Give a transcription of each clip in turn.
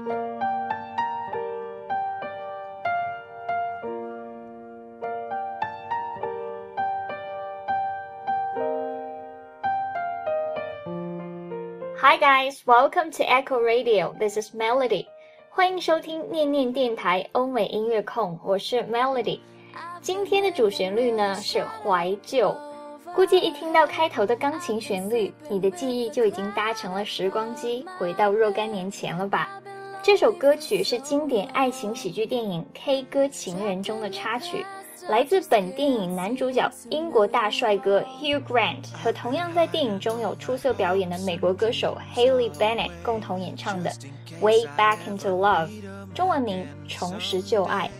Hi guys, welcome to Echo Radio. This is Melody. 欢迎收听念念电台欧美音乐控，我是 Melody。今天的主旋律呢是怀旧，估计一听到开头的钢琴旋律，你的记忆就已经搭乘了时光机，回到若干年前了吧？这首歌曲是经典爱情喜剧电影《K 歌情人》中的插曲。来自本电影男主角英国大帅哥 Hugh Grant 和同样在电影中有出色表演的美国歌手 Haley Bennett 共同演唱的《Way Back into Love》，中文名《重拾旧爱》。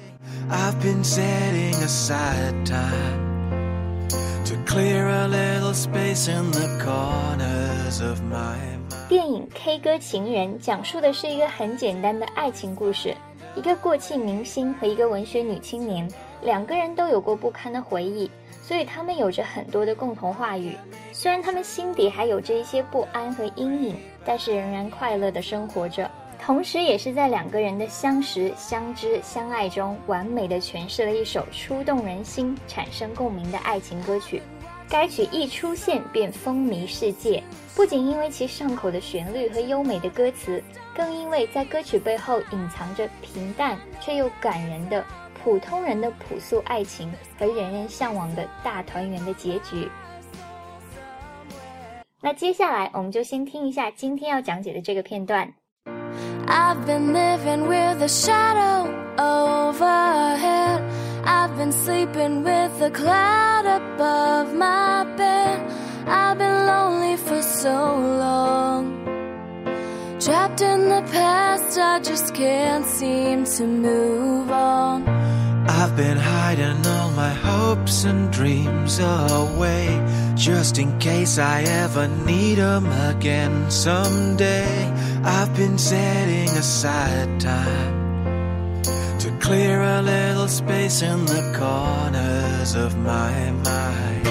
电影《K 歌情人》讲述的是一个很简单的爱情故事，一个过气明星和一个文学女青年。两个人都有过不堪的回忆，所以他们有着很多的共同话语。虽然他们心底还有着一些不安和阴影，但是仍然快乐的生活着。同时，也是在两个人的相识、相知、相爱中，完美的诠释了一首触动人心、产生共鸣的爱情歌曲。该曲一出现便风靡世界，不仅因为其上口的旋律和优美的歌词，更因为在歌曲背后隐藏着平淡却又感人的。普通人的朴素爱情和人人向往的大团圆的结局。那接下来，我们就先听一下今天要讲解的这个片段。I've been living with a shadow overhead. I've been sleeping with a cloud above my bed. I've been lonely for so long. Trapped in the past, I just can't seem to move on. I've been hiding all my hopes and dreams away Just in case I ever need them again someday I've been setting aside time To clear a little space in the corners of my mind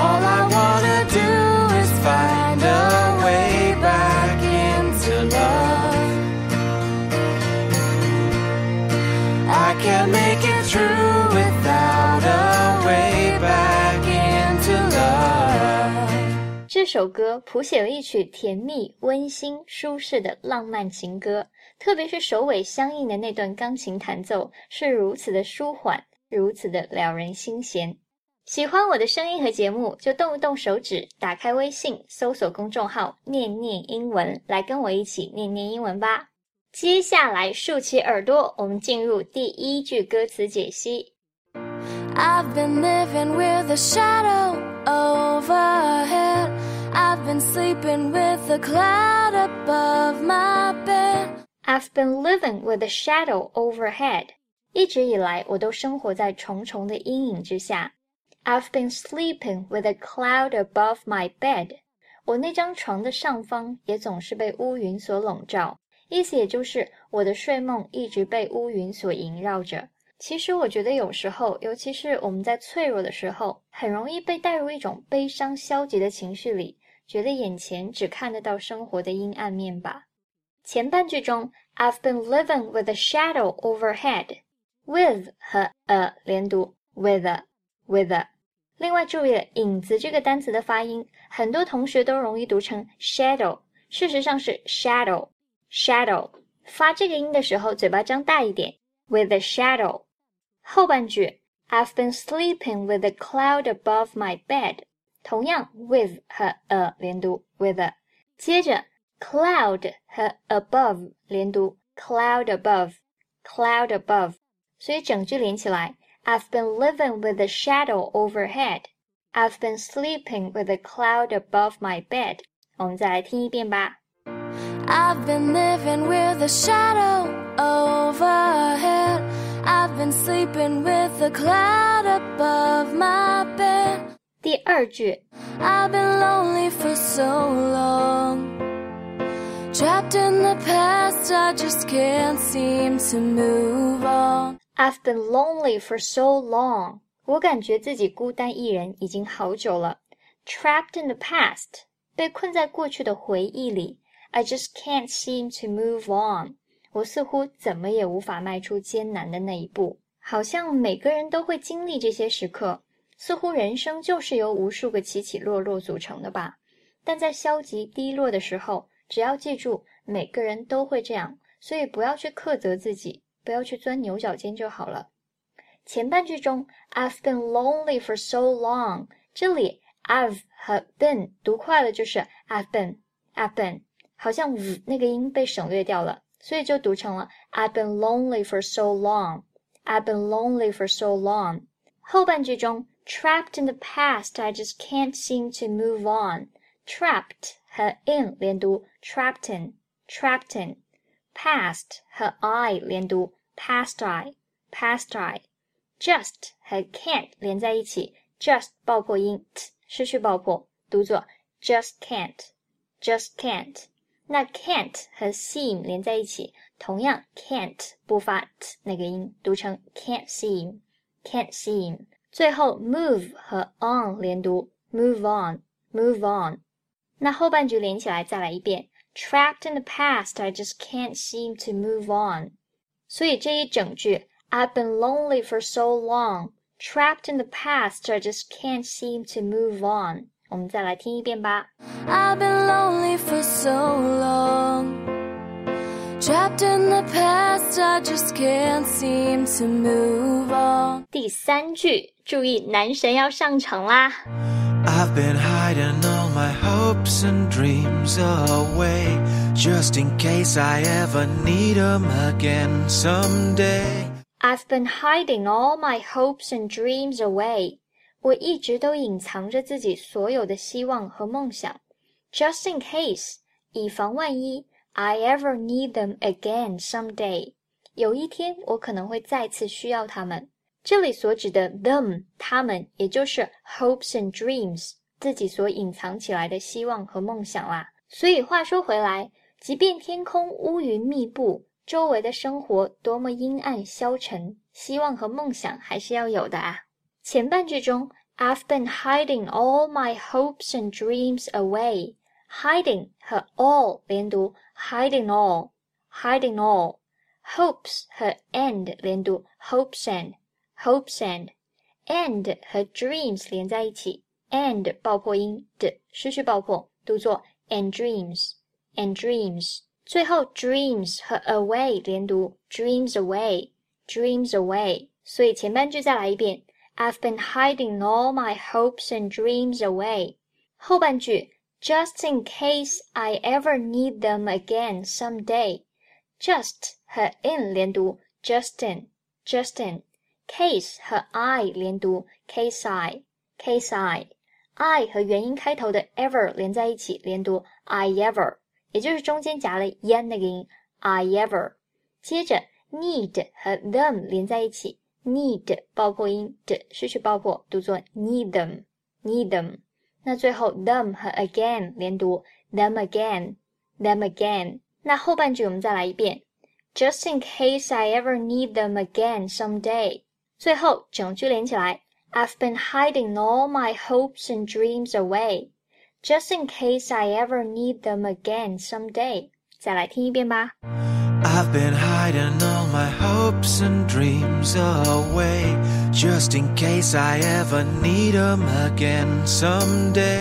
All I wanna do is find a way back into love can't make it through without a way back into love。这首歌谱写了一曲甜蜜、温馨、舒适的浪漫情歌， 特别是首尾相应的那段钢琴弹奏是如此的舒缓，如此的撩人心弦。喜欢我的声音和节目，就动一动手指，打开微信，搜索公众号“念念英文”，来跟我一起念念英文吧。接下来竖起耳朵，我们进入第一句歌词解析。I've been living with a shadow overhead. I've been sleeping with a cloud above my bed. I've been living with a shadow overhead. 一直以来，我都生活在重重的阴影之下。I've been sleeping with a cloud above my bed. 我那张床的上方也总是被乌云所笼罩。意思也就是我的睡梦一直被乌云所萦绕着。其实我觉得有时候，尤其是我们在脆弱的时候，很容易被带入一种悲伤、消极的情绪里，觉得眼前只看得到生活的阴暗面吧。前半句中，I've been living with a shadow overhead，with 和 a 连读，with with。另外注意了，影子这个单词的发音，很多同学都容易读成 shadow，事实上是 shadow。shadow 发这个音的时候，嘴巴张大一点。With a shadow，后半句 I've been sleeping with a cloud above my bed，同样 with 和 a 连读 with a。接着 cloud 和 above 连读 cloud above，cloud above。所以整句连起来，I've been living with a shadow overhead。I've been sleeping with a cloud above my bed。我们再来听一遍吧。I've been living with a shadow overhead. I've been sleeping with a cloud above my bed. 第二句 I've been lonely for so long. Trapped in the past, I just can't seem to move on. I've been lonely for so long. 我感觉自己孤单一人已经好久了。Trapped in the past，被困在过去的回忆里。I just can't seem to move on。我似乎怎么也无法迈出艰难的那一步。好像每个人都会经历这些时刻，似乎人生就是由无数个起起落落组成的吧。但在消极低落的时候，只要记住每个人都会这样，所以不要去苛责自己，不要去钻牛角尖就好了。前半句中，I've been lonely for so long，这里 I've 和 been 读快了就是 I've been，I've been，好像 v 那个音被省略掉了，所以就读成了 I've been lonely for so long，I've been lonely for so long。后半句中，trapped in the past，I just can't seem to move on，Trapped。trapped 和 in 连读，trapped in，trapped in。past 和 I 连读，past I，past I。just 和 can't 连在一起，just 爆破音 t 失去爆破，读作 just can't，just can't。那 can't 和 seem 连在一起，同样 can't 不发 t 那个音，读成 can't seem，can't seem。最后 move 和 on 连读，move on，move on。 那后半句连起来再来一遍，trapped in the past, I just can't seem to move on。所以这一整句 I've been lonely for so long, trapped in the past. I just can't seem to move on. 我们再来听一遍吧。I've been lonely for so long, trapped in the past. I just can't seem to move on. 第三句，注意男神要上场啦。I've been hiding all my hopes and dreams away, just in case I ever need them again someday. I've been hiding all my hopes and dreams away. 我一直都隐藏着自己所有的希望和梦想，just in case，以防万一，I ever need them again someday。有一天我可能会再次需要他们。这里所指的 them，他们，也就是 hopes and dreams， 自己所隐藏起来的希望和梦想啦。所以话说回来，即便天空乌云密布。周围的生活多么阴暗消沉，希望和梦想还是要有的啊。前半句中，I've been hiding all my hopes and dreams away。hiding 和 all 连读，hiding all，hiding all。hopes 和 and 连读，hopes and，hopes and。and 和 dreams 连在一起 ，and 爆破音的失去爆破，读作 and dreams，and dreams。最后，dreams 和 away 连读，dreams away，dreams away。所以前半句再来一遍，I've been hiding all my hopes and dreams away。后半句，just in case I ever need them again someday。just 和 in 连读，just in，just in。case 和 I 连读，case I，case I。 I 和元音开头的 ever 连在一起，连读 I ever。也就是中间夹了 y 那个音，I ever。接着 need 和 them 连在一起，need 爆破音的失去爆破，读作 need them，need them。那最后 them 和 again 连读，them again，them again。那后半句我们再来一遍，just in case I ever need them again someday。最后整句连起来 ，I've been hiding all my hopes and dreams away。just in case I ever need them again someday. 再来听一遍吧。I've been hiding all my hopes and dreams away, just in case I ever need them again someday.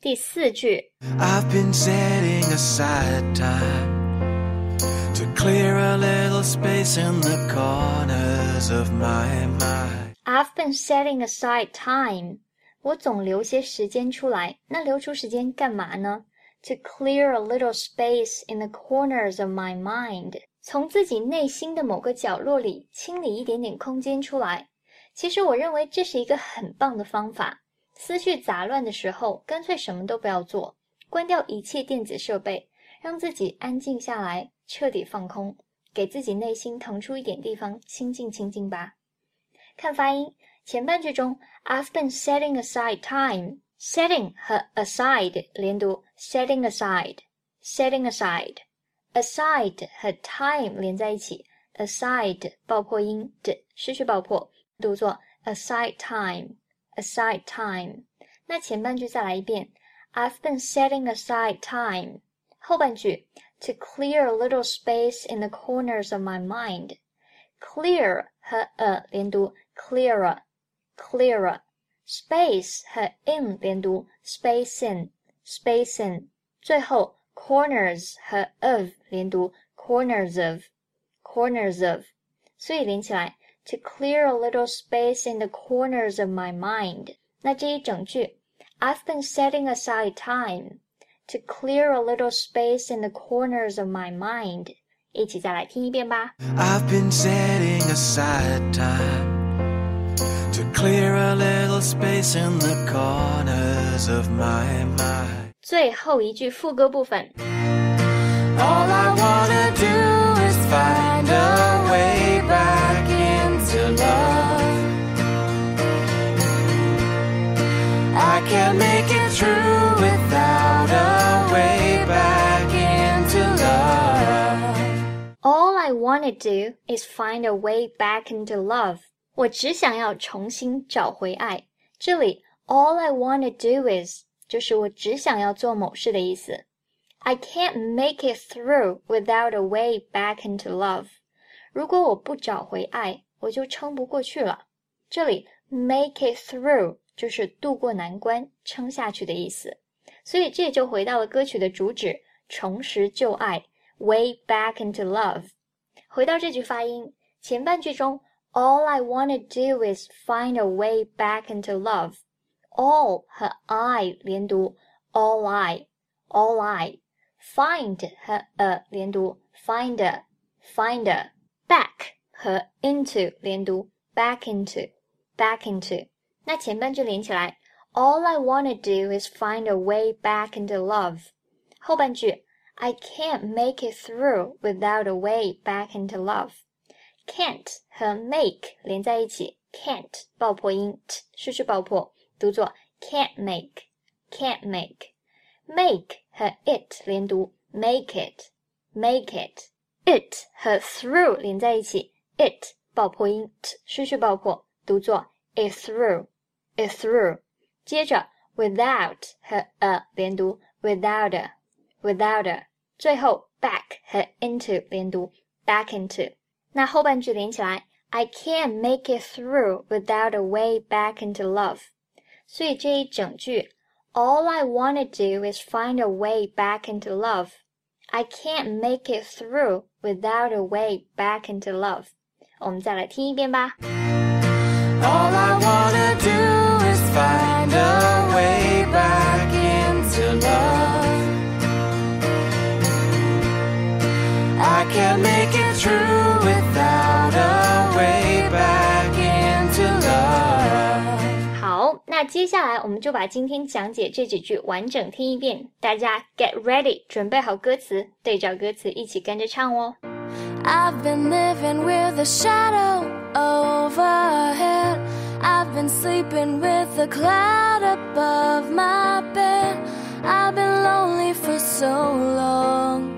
第四句。I've been setting aside time to clear a little space in the corners of my mind. I've been setting aside time 我总留些时间出来，那留出时间干嘛呢？To clear a little space in the corners of my mind，从自己内心的某个角落里清理一点点空间出来。其实我认为这是一个很棒的方法。思绪杂乱的时候，干脆什么都不要做，关掉一切电子设备，让自己安静下来，彻底放空，给自己内心腾出一点地方，清静清静吧。看发音。前半句中，I've been setting aside time，setting 和 aside 连读，setting aside，setting aside，aside 和 time 连在一起，aside 爆破音的失去爆破，读作 aside time，aside time。那前半句再来一遍，I've been setting aside time。 后半句，to clear a little space in the corners of my mind。clear 和 a 连读 ，clearer，clearer，space 和 in 连读，space in，space in。最后 corners 和 of 连读，corners of，corners of。所以连起来，to clear a little space in the corners of my mind。那这一整句，I've been setting aside time to clear a little space in the corners of my mind。一起再来听一遍吧。I've been setting aside time to clear a little space in the corners of my mind。最后一句副歌部分。All I wanna do is find a way back into love. I can't make it through without a way back into love. All I want to do is find a way back into love. 我只想要重新找回爱。这里 all I want to do is 就是我只想要做某事的意思。I can't make it through without a way back into love. 如果我不找回爱，我就撑不过去了。这里 make it through 就是渡过难关、撑下去的意思。所以这也就回到了歌曲的主旨：重拾旧爱，way back into love。回到这句发音，前半句中 ，All I wanna do is find a way back into love。All 和 I 连读，All I，All I。Find 和 a 连读，finder，finder。Back 和 into 连读，back into，back into。那前半句连起来，All I wanna do is find a way back into love。后半句，I can't make it through without a way back into love。 Can't 和 make 连在一起，can't 爆破音 t 失去爆破，读作 can't make，can't make。make 和 it 连读，make it，make it。it 和 through 连在一起，it 爆破音 t 失去爆破，读作 it through。it through。接着 without 和 a 连读，without a，without a。最后 back 和 into 连读，back into。 那后半句连起来，I can't make it through without a way back into love。所以这一整句，All I wanna do is find a way back into love。I can't make it through without a way back into love。我们再来听一遍吧。All I wanna do is find a way back into love. I can't make it through 那接下来我们就把今天讲解这几句完整听一遍，大家 get ready，准备好歌词，对照歌词一起跟着唱哦。I've been living with a shadow overhead. I've been sleeping with a cloud above my bed. I've been lonely for so long.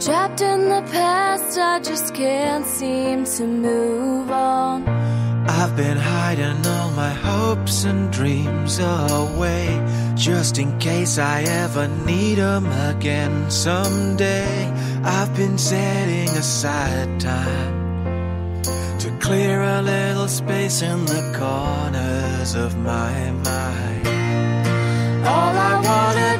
Trapped in the past, I just can't seem to move on. I've been hiding all my hopes and dreams away just in case I ever need 'em again someday. I've been setting aside time to clear a little space in the corners of my mind. All I wanna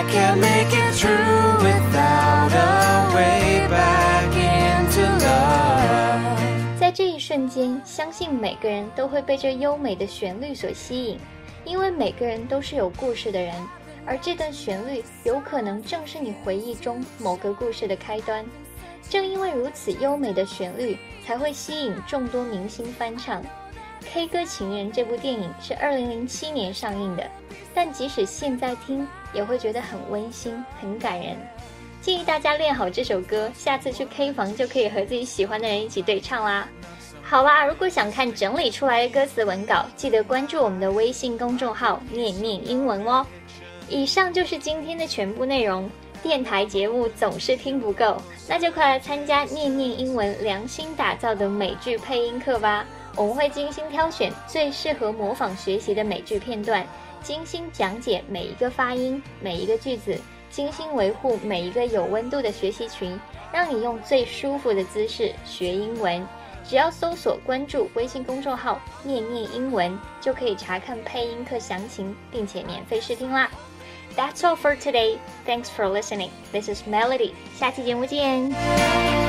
I can't make it through without a way back into love. 在这一瞬间，相信每个人都会被这优美的旋律所吸引，因为每个人都是有故事的人，而这段旋律有可能正是你回忆中某个故事的开端。正因为如此优美的旋律，才会吸引众多明星翻唱。《K 歌情人》这部电影是2007年上映的，但即使现在听，也会觉得很温馨、很感人。建议大家练好这首歌，下次去 K 房就可以和自己喜欢的人一起对唱啦。好啦，如果想看整理出来的歌词文稿，记得关注我们的微信公众号“念念英文”哦。以上就是今天的全部内容。电台节目总是听不够，那就快来参加念念英文良心打造的美剧配音课吧！我们会精心挑选最适合模仿学习的美剧片段，精心讲解每一个发音、每一个句子，精心维护每一个有温度的学习群，让你用最舒服的姿势学英文。只要搜索关注微信公众号“念念英文”，就可以查看配音课详情，并且免费试听啦。That's all for today. Thanks for listening. This is Melody. 下期节目见。